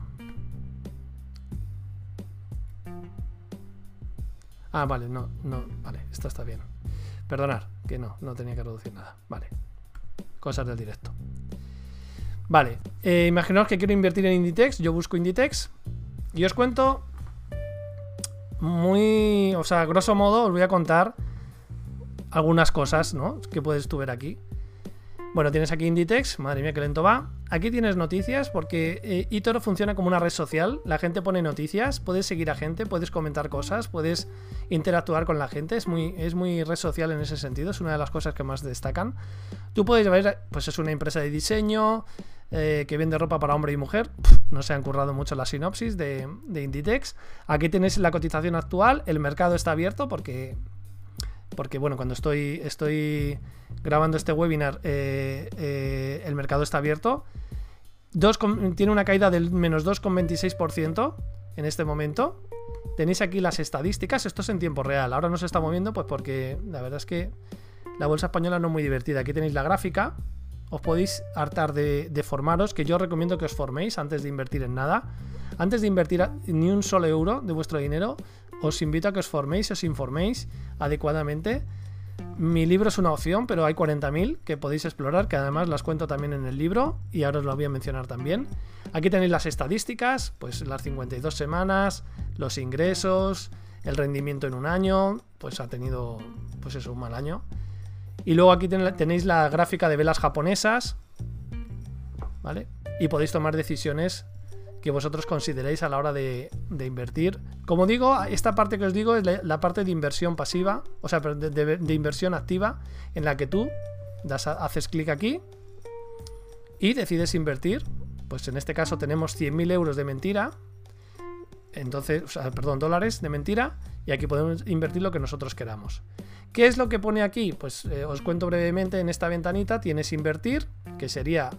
Ah, vale, no, no, vale, esto está bien. Perdonar, que no, no tenía que reducir nada. Vale. Cosas del directo. Vale, eh, imaginaos que quiero invertir en Inditex. Yo busco Inditex y os cuento muy, o sea, grosso modo os voy a contar algunas cosas, ¿no? Que puedes tú ver aquí. Bueno, tienes aquí Inditex, madre mía, qué lento va. Aquí tienes noticias porque eh, funciona como una red social. La gente pone noticias, puedes seguir a gente, puedes comentar cosas, puedes interactuar con la gente. Es muy, es muy red social en ese sentido, es una de las cosas que más destacan. Tú puedes ver, pues es una empresa de diseño eh, que vende ropa para hombre y mujer. no se han currado mucho la sinopsis de, Inditex. Aquí tenéis la cotización actual. El mercado está abierto porque porque bueno, cuando estoy, estoy grabando este webinar, eh, eh, el mercado está abierto. tiene una caída del menos 2,26% en este momento. Tenéis aquí las estadísticas, esto es en tiempo real. Ahora no se está moviendo, pues porque la verdad es que la bolsa española no es muy divertida. Aquí tenéis la gráfica. Os podéis hartar de, formaros, que yo recomiendo que os forméis antes de invertir en nada. Antes de invertir ni un solo euro de vuestro dinero, os invito a que os forméis, os informéis adecuadamente. Mi libro es una opción, pero hay 40.000 que podéis explorar, que además las cuento también en el libro y ahora os lo voy a mencionar también. Aquí tenéis las estadísticas, pues las 52 semanas, los ingresos, el rendimiento en un año, pues ha tenido, pues eso, un mal año. Y luego aquí tenéis la gráfica de velas japonesas, ¿vale? Y podéis tomar decisiones que vosotros consideréis a la hora de, invertir. Como digo, esta parte que os digo es la, parte de inversión pasiva, o sea, de, inversión activa, en la que tú das haces clic aquí y decides invertir. Pues en este caso tenemos 100.000 euros de mentira, entonces, perdón, dólares de mentira, y aquí podemos invertir lo que nosotros queramos. ¿Qué es lo que pone aquí? Pues eh, os cuento brevemente en esta ventanita, tienes invertir, que sería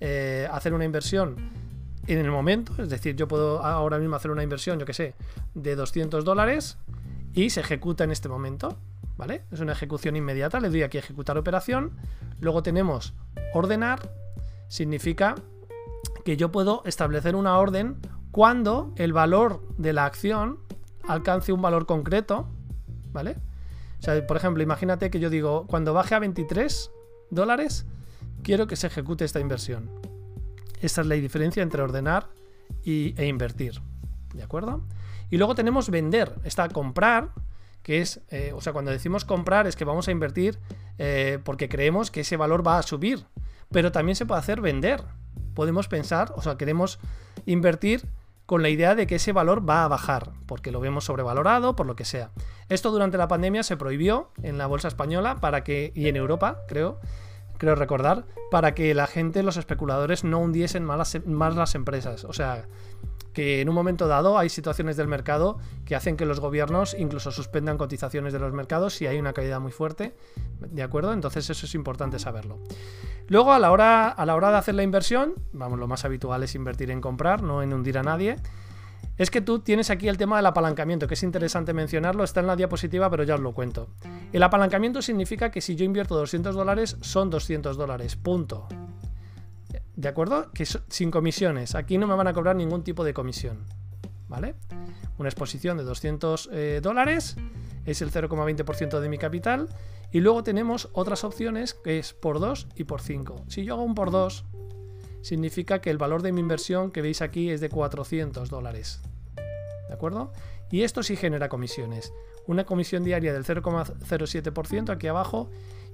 eh, hacer una inversión en el momento, es decir, yo puedo ahora mismo hacer una inversión, yo que sé, de 200 dólares y se ejecuta en este momento, ¿vale? Es una ejecución inmediata, le doy aquí ejecutar operación, luego tenemos ordenar, significa que yo puedo establecer una orden cuando el valor de la acción alcance un valor concreto, ¿vale? O sea, por ejemplo, imagínate que yo digo, cuando baje a 23 dólares, quiero que se ejecute esta inversión. Esta es la diferencia entre ordenar y, e invertir. ¿De acuerdo? Y luego tenemos vender. Está comprar, que es, eh, o sea, cuando decimos comprar es que vamos a invertir eh, porque creemos que ese valor va a subir. Pero también se puede hacer vender. Podemos pensar, o sea, queremos invertir con la idea de que ese valor va a bajar, porque lo vemos sobrevalorado, por lo que sea. Esto durante la pandemia se prohibió en la bolsa española para que, y en Europa, creo, creo recordar, para que la gente, los especuladores, no hundiesen más las empresas. O sea, que en un momento dado hay situaciones del mercado que hacen que los gobiernos incluso suspendan cotizaciones de los mercados si hay una caída muy fuerte, ¿de acuerdo? Entonces eso es importante saberlo. Luego a la hora, a la hora de hacer la inversión, vamos, lo más habitual es invertir en comprar, no en hundir a nadie. Es que tú tienes aquí el tema del apalancamiento, que es interesante mencionarlo, está en la diapositiva, pero ya os lo cuento. El apalancamiento significa que si yo invierto 200 dólares, son 200 dólares, punto. ¿De acuerdo? Que sin comisiones. Aquí no me van a cobrar ningún tipo de comisión. ¿Vale? Una exposición de 200 eh, dólares es el 0,20% de mi capital. Y luego tenemos otras opciones que es por 2 y por 5. Si yo hago un por 2, significa que el valor de mi inversión que veis aquí es de 400 dólares. ¿De acuerdo? Y esto sí genera comisiones. Una comisión diaria del 0,07% aquí abajo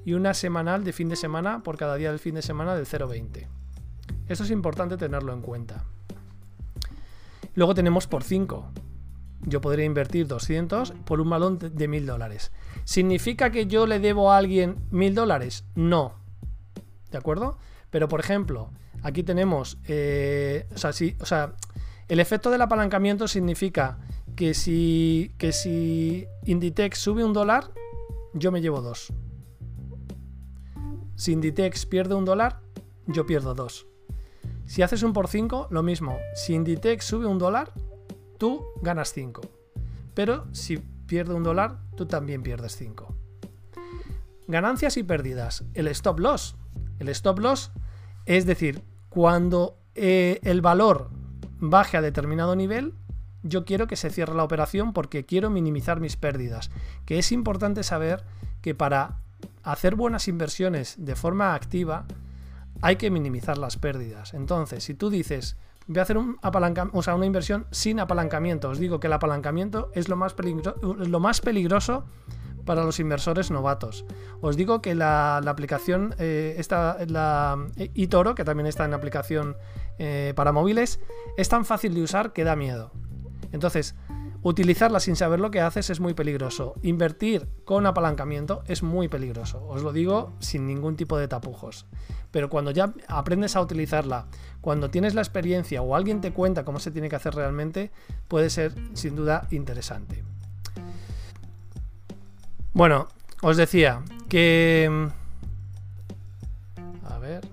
y una semanal de fin de semana por cada día del fin de semana del 0,20%. Eso es importante tenerlo en cuenta. Luego tenemos por 5. Yo podría invertir 200 por un balón de 1000 dólares. ¿Significa que yo le debo a alguien 1000 dólares? No. ¿De acuerdo? Pero por ejemplo, aquí tenemos. Eh, o, sea, o sea, el efecto del apalancamiento significa que si, que si Inditex sube un dólar, yo me llevo dos. Si Inditex pierde un dólar, yo pierdo dos. Si haces un por 5, lo mismo. Si Inditex sube un dólar, tú ganas 5. Pero si pierde un dólar, tú también pierdes 5. Ganancias y pérdidas. El stop loss. El stop loss es decir, cuando eh, el valor baje a determinado nivel, yo quiero que se cierre la operación porque quiero minimizar mis pérdidas. Que es importante saber que para hacer buenas inversiones de forma activa, hay que minimizar las pérdidas. Entonces, si tú dices, voy a hacer un o sea, una inversión sin apalancamiento, os digo que el apalancamiento es lo más, peligroso para los inversores novatos. Os digo que la, aplicación, eh, esta, la eToro, que también está en aplicación eh, para móviles, es tan fácil de usar que da miedo. Entonces, Utilizarla sin saber lo que haces es muy peligroso. Invertir con apalancamiento es muy peligroso. Os lo digo sin ningún tipo de tapujos. Pero cuando ya aprendes a utilizarla, cuando tienes la experiencia o alguien te cuenta cómo se tiene que hacer realmente, puede ser sin duda interesante. Bueno, os decía que... A ver.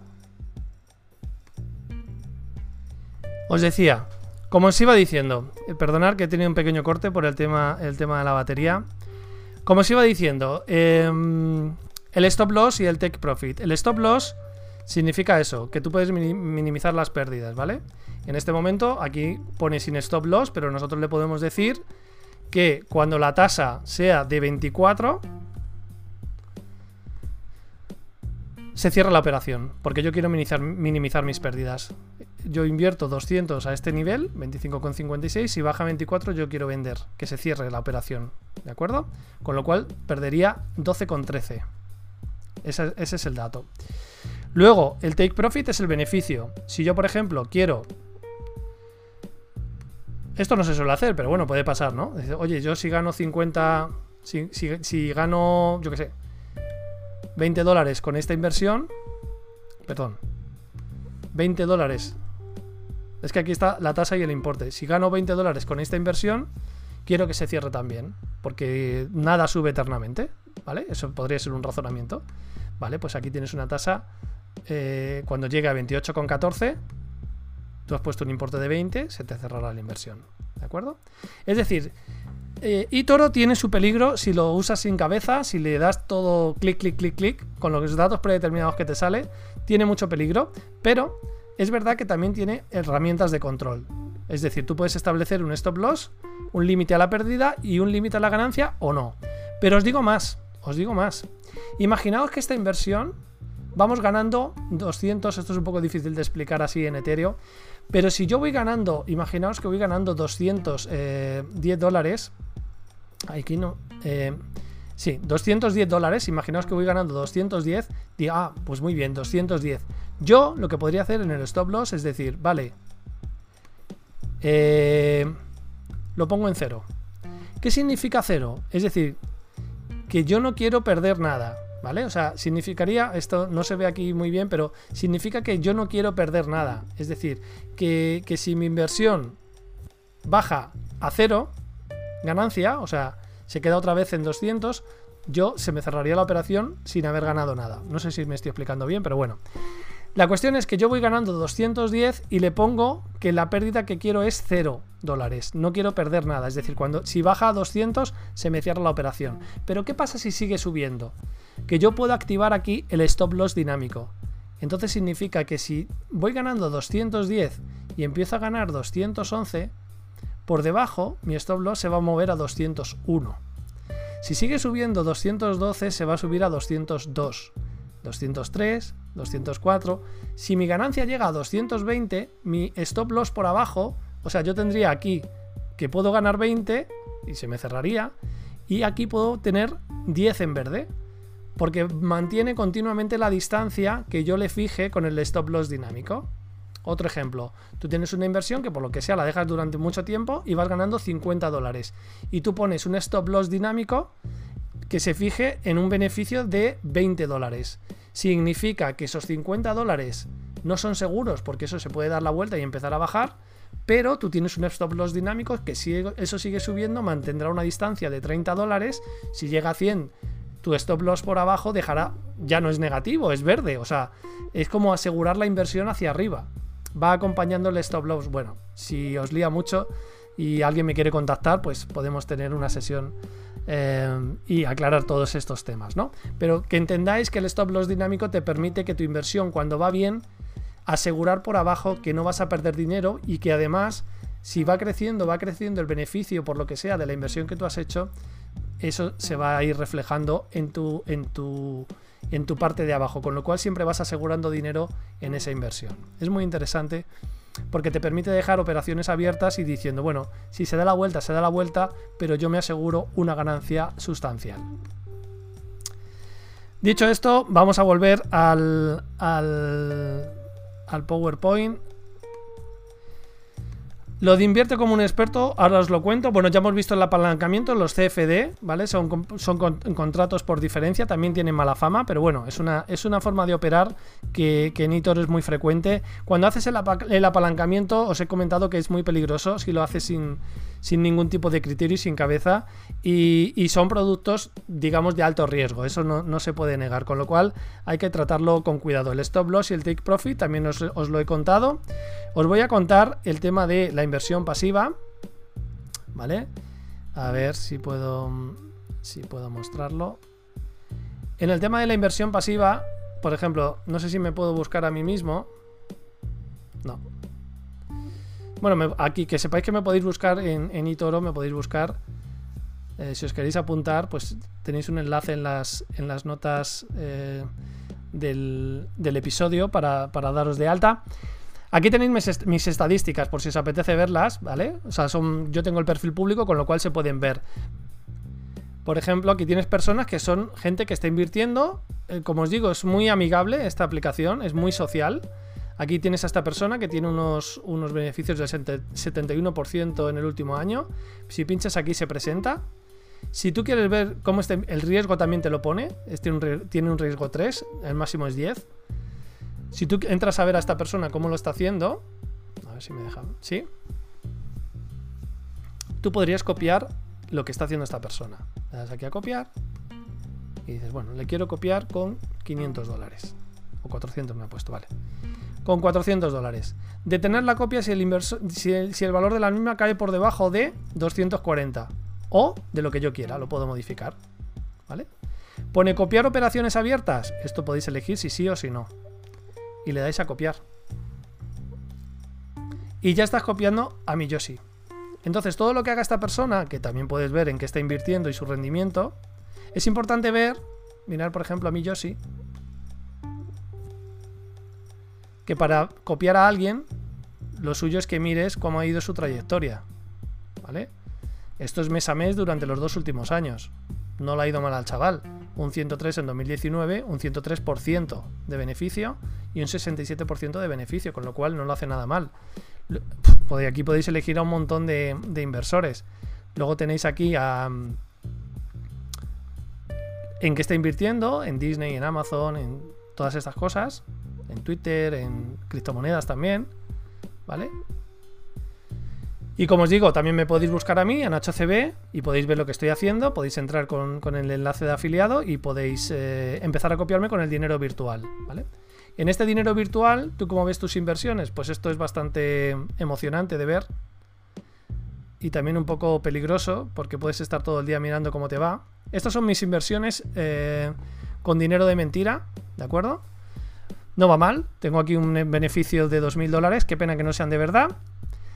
Os decía como os iba diciendo, eh, perdonad que he tenido un pequeño corte por el tema, el tema de la batería. Como os iba diciendo, em, el stop loss y el take profit. El stop loss significa eso, que tú puedes minimizar las pérdidas, ¿vale? En este momento aquí pone sin stop loss, pero nosotros le podemos decir que cuando la tasa sea de 24, se cierra la operación, porque yo quiero minimizar, mis pérdidas. Yo invierto 200 a este nivel, 25,56, si baja 24 yo quiero vender, que se cierre la operación, ¿de acuerdo? Con lo cual perdería 12,13. Ese, ese es el dato. Luego, el take profit es el beneficio. Si yo, por ejemplo, quiero esto no se suele hacer, pero bueno, puede pasar, ¿no? Oye, yo si gano 50. Si, si, si gano, yo qué sé, 20 dólares con esta inversión. Perdón. 20 dólares. Es que aquí está la tasa y el importe. Si gano 20 dólares con esta inversión, quiero que se cierre también. Porque nada sube eternamente. ¿Vale? Eso podría ser un razonamiento. Vale, pues aquí tienes una tasa. Eh, cuando llegue a 28,14, tú has puesto un importe de 20, se te cerrará la inversión. ¿De acuerdo? Es decir, eh, y Toro tiene su peligro si lo usas sin cabeza, si le das todo clic, clic, clic, clic, con los datos predeterminados que te sale, tiene mucho peligro, pero es verdad que también tiene herramientas de control. Es decir, tú puedes establecer un stop loss, un límite a la pérdida y un límite a la ganancia o no. Pero os digo más, os digo más. Imaginaos que esta inversión vamos ganando 200, esto es un poco difícil de explicar así en Ethereum, pero si yo voy ganando, imaginaos que voy ganando 210 eh, dólares, aquí no, eh, sí, 210 dólares, imaginaos que voy ganando 210, digo, ah, pues muy bien, 210. Yo lo que podría hacer en el stop loss es decir, vale, eh, lo pongo en cero. ¿Qué significa cero? Es decir, que yo no quiero perder nada. ¿Vale? O sea, significaría, esto no se ve aquí muy bien, pero significa que yo no quiero perder nada. Es decir, que, si mi inversión baja a cero, ganancia, o sea, se queda otra vez en 200, yo se me cerraría la operación sin haber ganado nada. No sé si me estoy explicando bien, pero bueno. La cuestión es que yo voy ganando 210 y le pongo que la pérdida que quiero es 0 dólares. No quiero perder nada. Es decir, cuando si baja a 200 se me cierra la operación. Pero ¿qué pasa si sigue subiendo? Que yo puedo activar aquí el stop loss dinámico. Entonces significa que si voy ganando 210 y empiezo a ganar 211, por debajo mi stop loss se va a mover a 201. Si sigue subiendo 212 se va a subir a 202. 203, 204. Si mi ganancia llega a 220, mi stop loss por abajo, o sea, yo tendría aquí que puedo ganar 20 y se me cerraría, y aquí puedo tener 10 en verde, porque mantiene continuamente la distancia que yo le fije con el stop loss dinámico. Otro ejemplo, tú tienes una inversión que por lo que sea la dejas durante mucho tiempo y vas ganando 50 dólares. Y tú pones un stop loss dinámico que se fije en un beneficio de 20 dólares. Significa que esos 50 dólares no son seguros porque eso se puede dar la vuelta y empezar a bajar, pero tú tienes un stop loss dinámico que si eso sigue subiendo mantendrá una distancia de 30 dólares, si llega a 100 tu stop loss por abajo dejará, ya no es negativo, es verde, o sea, es como asegurar la inversión hacia arriba. Va acompañando el stop loss. Bueno, si os lía mucho y alguien me quiere contactar, pues podemos tener una sesión eh, y aclarar todos estos temas, ¿no? Pero que entendáis que el stop loss dinámico te permite que tu inversión cuando va bien, asegurar por abajo que no vas a perder dinero y que además, si va creciendo, va creciendo el beneficio por lo que sea de la inversión que tú has hecho, eso se va a ir reflejando en tu, en tu, en tu parte de abajo, con lo cual siempre vas asegurando dinero en esa inversión. Es muy interesante porque te permite dejar operaciones abiertas y diciendo, bueno, si se da la vuelta, se da la vuelta, pero yo me aseguro una ganancia sustancial. Dicho esto, vamos a volver al, al, al PowerPoint lo de invierte como un experto, ahora os lo cuento. Bueno, ya hemos visto el apalancamiento, los CFD, ¿vale? Son, son contratos por diferencia, también tienen mala fama, pero bueno, es una, es una forma de operar que, que en Itor es muy frecuente. Cuando haces el, el, apalancamiento, os he comentado que es muy peligroso si lo haces sin, sin ningún tipo de criterio y sin cabeza. Y, son productos, digamos, de alto riesgo. Eso no, se puede negar. Con lo cual hay que tratarlo con cuidado. El stop loss y el take profit también os, lo he contado. Os voy a contar el tema de la inversión pasiva. ¿Vale? A ver si puedo, si puedo mostrarlo. En el tema de la inversión pasiva, por ejemplo, no sé si me puedo buscar a mí mismo. No, bueno, aquí que sepáis que me podéis buscar en, eToro, me podéis buscar. Eh, si os queréis apuntar, pues tenéis un enlace en las, en las notas eh, del, episodio para, daros de alta. Aquí tenéis mis, estadísticas por si os apetece verlas, ¿vale? O sea, son, yo tengo el perfil público, con lo cual se pueden ver. Por ejemplo, aquí tienes personas que son gente que está invirtiendo. Eh, como os digo, es muy amigable esta aplicación, es muy social. Aquí tienes a esta persona que tiene unos, unos beneficios del 71% en el último año. Si pinchas aquí se presenta. Si tú quieres ver cómo este, el riesgo también te lo pone, este tiene un riesgo 3, el máximo es 10. Si tú entras a ver a esta persona cómo lo está haciendo, a ver si me dejan, ¿sí? Tú podrías copiar lo que está haciendo esta persona. Le das aquí a copiar y dices, bueno, le quiero copiar con 500 dólares. O 400 me ha puesto, vale con 400 dólares. Detener la copia si el, si, el, valor de la misma cae por debajo de 240 o de lo que yo quiera, lo puedo modificar. ¿Vale? Pone copiar operaciones abiertas. Esto podéis elegir si sí o si no. Y le dais a copiar. Y ya estás copiando a mi Yoshi. Entonces, todo lo que haga esta persona, que también puedes ver en qué está invirtiendo y su rendimiento, Es importante ver, mirar por ejemplo a mi Yoshi, que para copiar a alguien, lo suyo es que mires cómo ha ido su trayectoria. ¿Vale? Esto es mes a mes durante los dos últimos años. No le ha ido mal al chaval. Un 103 en 2019, un 103% de beneficio y un 67% de beneficio, con lo cual no lo hace nada mal. Aquí podéis elegir a un montón de, inversores. Luego tenéis aquí a... En qué está invirtiendo, en Disney, en Amazon, en todas estas cosas, en Twitter, en criptomonedas también, ¿vale? Y como os digo, también me podéis buscar a mí, a NachoCB, y podéis ver lo que estoy haciendo, podéis entrar con, el enlace de afiliado y podéis eh, empezar a copiarme con el dinero virtual, ¿vale? En este dinero virtual, ¿tú cómo ves tus inversiones? Pues esto es bastante emocionante de ver. Y también un poco peligroso, porque puedes estar todo el día mirando cómo te va. Estas son mis inversiones eh, con dinero de mentira, ¿de acuerdo? No va mal, tengo aquí un beneficio de 2.000 dólares, qué pena que no sean de verdad.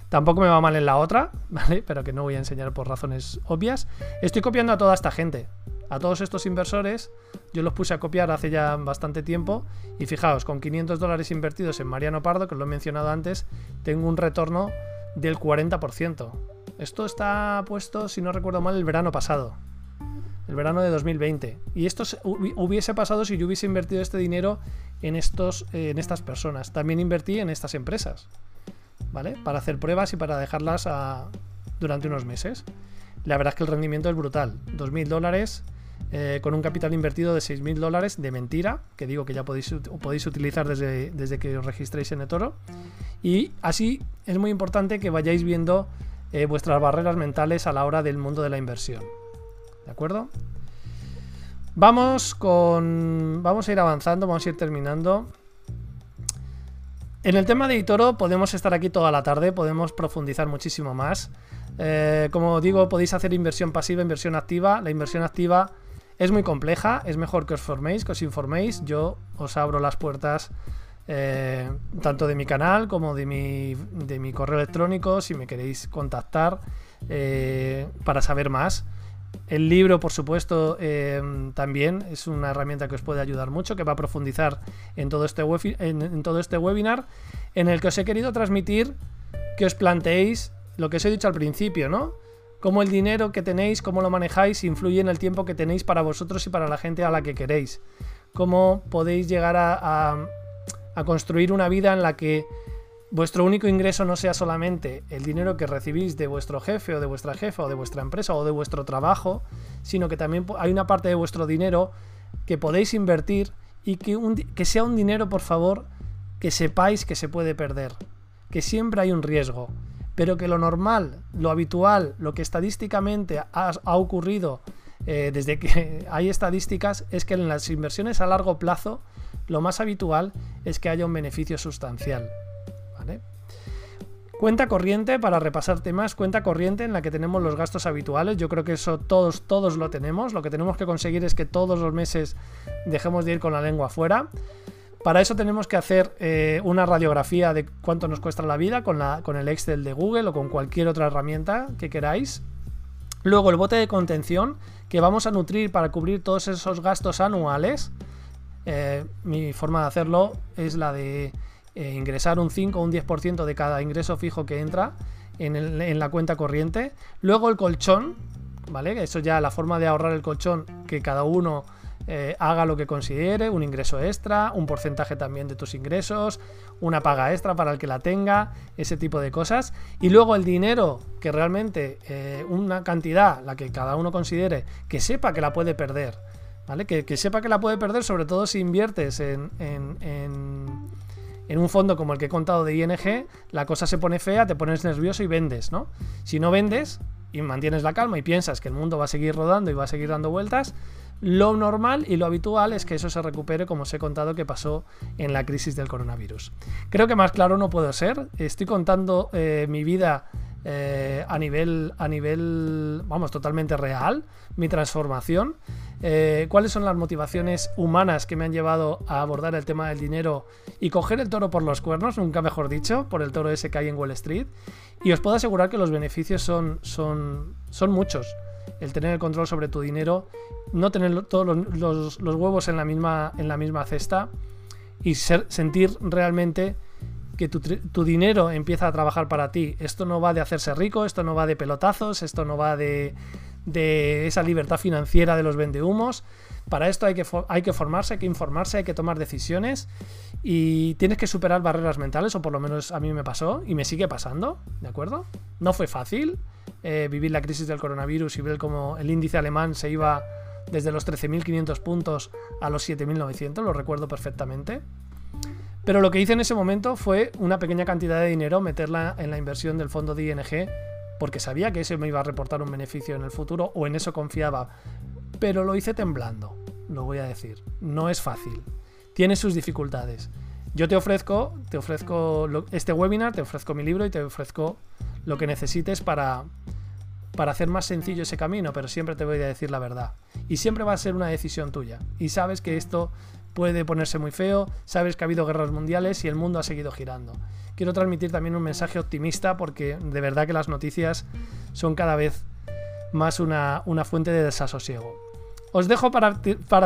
Tampoco me va mal en la otra, ¿vale? Pero que no voy a enseñar por razones obvias. Estoy copiando a toda esta gente a todos estos inversores, yo los puse a copiar hace ya bastante tiempo y fijaos, con 500 dólares invertidos en Mariano Pardo, que lo he mencionado antes, tengo un retorno del 40%. Esto está puesto, si no recuerdo mal, el verano pasado. El verano de 2020. Y esto hubiese pasado si yo hubiese invertido este dinero en, estos, en estas personas. También invertí en estas empresas. ¿Vale? Para hacer pruebas y para dejarlas durante unos meses. La verdad es que el rendimiento es brutal. 2.000 dólares eh, con un capital invertido de 6.000 dólares de mentira, que digo que ya podéis, podéis utilizar desde, desde, que os registréis en eToro. Y así es muy importante que vayáis viendo eh, vuestras barreras mentales a la hora del mundo de la inversión. ¿De acuerdo? Vamos con. Vamos a ir avanzando, vamos a ir terminando. En el tema de eToro podemos estar aquí toda la tarde, podemos profundizar muchísimo más. Eh, como digo, podéis hacer inversión pasiva, inversión activa. La inversión activa es muy compleja, es mejor que os forméis, que os informéis. Yo os abro las puertas eh, tanto de mi canal como de mi, de mi correo electrónico si me queréis contactar eh, para saber más. El libro, por supuesto, eh, también es una herramienta que os puede ayudar mucho, que va a profundizar en todo, este en todo este webinar, en el que os he querido transmitir que os planteéis lo que os he dicho al principio, ¿no? cómo el dinero que tenéis, cómo lo manejáis, influye en el tiempo que tenéis para vosotros y para la gente a la que queréis. Cómo podéis llegar a, construir una vida en la que vuestro único ingreso no sea solamente el dinero que recibís de vuestro jefe o de vuestra jefa o de vuestra empresa o de vuestro trabajo, sino que también hay una parte de vuestro dinero que podéis invertir y que, sea un dinero, por favor, que sepáis que se puede perder, que siempre hay un riesgo pero que lo normal, lo habitual, lo que estadísticamente ha, ocurrido eh, desde que hay estadísticas es que en las inversiones a largo plazo lo más habitual es que haya un beneficio sustancial. Cuenta corriente, para repasar temas, cuenta corriente en la que tenemos los gastos habituales. Yo creo que eso todos, todos lo tenemos. Lo que tenemos que conseguir es que todos los meses dejemos de ir con la lengua afuera. Para eso tenemos que hacer eh, una radiografía de cuánto nos cuesta la vida con, la, con el Excel de Google o con cualquier otra herramienta que queráis. Luego el bote de contención que vamos a nutrir para cubrir todos esos gastos anuales. Eh, mi forma de hacerlo es la de eh, ingresar un 5 o un 10% de cada ingreso fijo que entra en, la cuenta corriente. Luego el colchón, ¿vale? Eso ya la forma de ahorrar el colchón que cada uno eh, haga lo que considere, un ingreso extra, un porcentaje también de tus ingresos, una paga extra para el que la tenga, ese tipo de cosas. Y luego el dinero, que realmente eh, una cantidad, la que cada uno considere, que sepa que la puede perder. ¿Vale? Que, sepa que la puede perder, sobre todo si inviertes en, un fondo como el que he contado de ING, la cosa se pone fea, te pones nervioso y vendes, ¿no? Si no vendes y mantienes la calma y piensas que el mundo va a seguir rodando y va a seguir dando vueltas, lo normal y lo habitual es que eso se recupere como os he contado que pasó en la crisis del coronavirus. Creo que más claro no puedo ser. Estoy contando eh, mi vida eh, a nivel, a nivel, vamos, totalmente real, mi transformación. Eh, cuáles son las motivaciones humanas que me han llevado a abordar el tema del dinero y coger el toro por los cuernos, nunca mejor dicho, por el toro ese que hay en Wall Street. Y os puedo asegurar que los beneficios son, son, son muchos. el tener el control sobre tu dinero, no tener todos los, huevos en la, misma, en la misma cesta y sentir realmente que tu, dinero empieza a trabajar para ti. Esto no va de hacerse rico, esto no va de pelotazos, esto no va de, de esa libertad financiera de los vendehumos. Para esto hay que, hay que formarse, hay que informarse, hay que tomar decisiones y tienes que superar barreras mentales, o por lo menos a mí me pasó y me sigue pasando, ¿de acuerdo? No fue fácil eh, vivir la crisis del coronavirus y ver cómo el índice alemán se iba desde los 13.500 puntos a los 7.900, lo recuerdo perfectamente. Pero lo que hice en ese momento fue una pequeña cantidad de dinero meterla en la inversión del fondo de ING porque sabía que ese me iba a reportar un beneficio en el futuro o en eso confiaba. Pero lo hice temblando, lo voy a decir. No es fácil. Tiene sus dificultades. Yo te ofrezco, te ofrezco este webinar, te ofrezco mi libro y te ofrezco lo que necesites para, para hacer más sencillo ese camino, pero siempre te voy a decir la verdad. Y siempre va a ser una decisión tuya. Y sabes que esto puede ponerse muy feo, sabes que ha habido guerras mundiales y el mundo ha seguido girando. Quiero transmitir también un mensaje optimista porque de verdad que las noticias son cada vez más una, fuente de desasosiego. Os dejo para,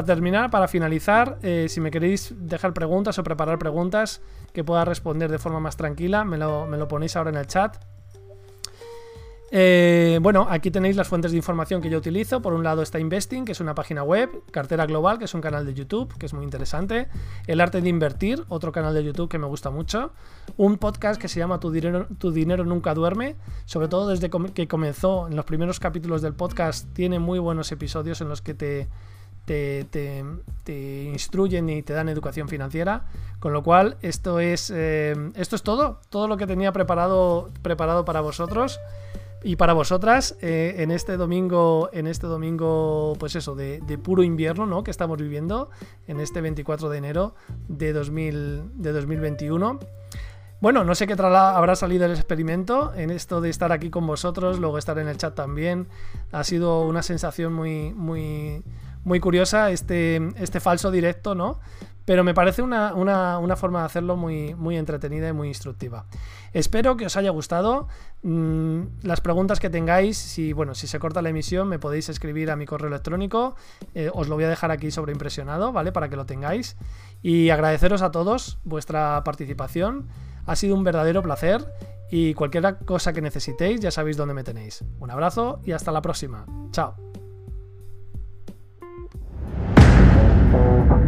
terminar, para finalizar, eh, si me queréis dejar preguntas o preparar preguntas que pueda responder de forma más tranquila, me lo, me lo ponéis ahora en el chat. Eh, bueno, aquí tenéis las fuentes de información que yo utilizo. Por un lado está Investing, que es una página web, Cartera Global, que es un canal de YouTube, que es muy interesante, El Arte de Invertir, otro canal de YouTube que me gusta mucho, un podcast que se llama Tu Dinero, Nunca Duerme, sobre todo desde que comenzó en los primeros capítulos del podcast, tiene muy buenos episodios en los que te, te, instruyen y te dan educación financiera. Con lo cual, esto es, eh, esto es todo, todo lo que tenía preparado, preparado para vosotros. Y para vosotras, eh, en este domingo, en este domingo, pues eso, de, puro invierno, ¿no? Que estamos viviendo, en este 24 de enero de, 2000, de 2021. Bueno, no sé qué habrá salido el experimento en esto de estar aquí con vosotros, luego estar en el chat también. Ha sido una sensación muy, muy, muy curiosa este, este falso directo, ¿no? Pero me parece una, forma de hacerlo muy, muy entretenida y muy instructiva. Espero que os haya gustado. Mm, las preguntas que tengáis, si, bueno, si se corta la emisión, me podéis escribir a mi correo electrónico. Eh, os lo voy a dejar aquí sobreimpresionado, ¿vale? Para que lo tengáis. Y agradeceros a todos vuestra participación. Ha sido un verdadero placer. Y cualquier cosa que necesitéis, ya sabéis dónde me tenéis. Un abrazo y hasta la próxima. Chao.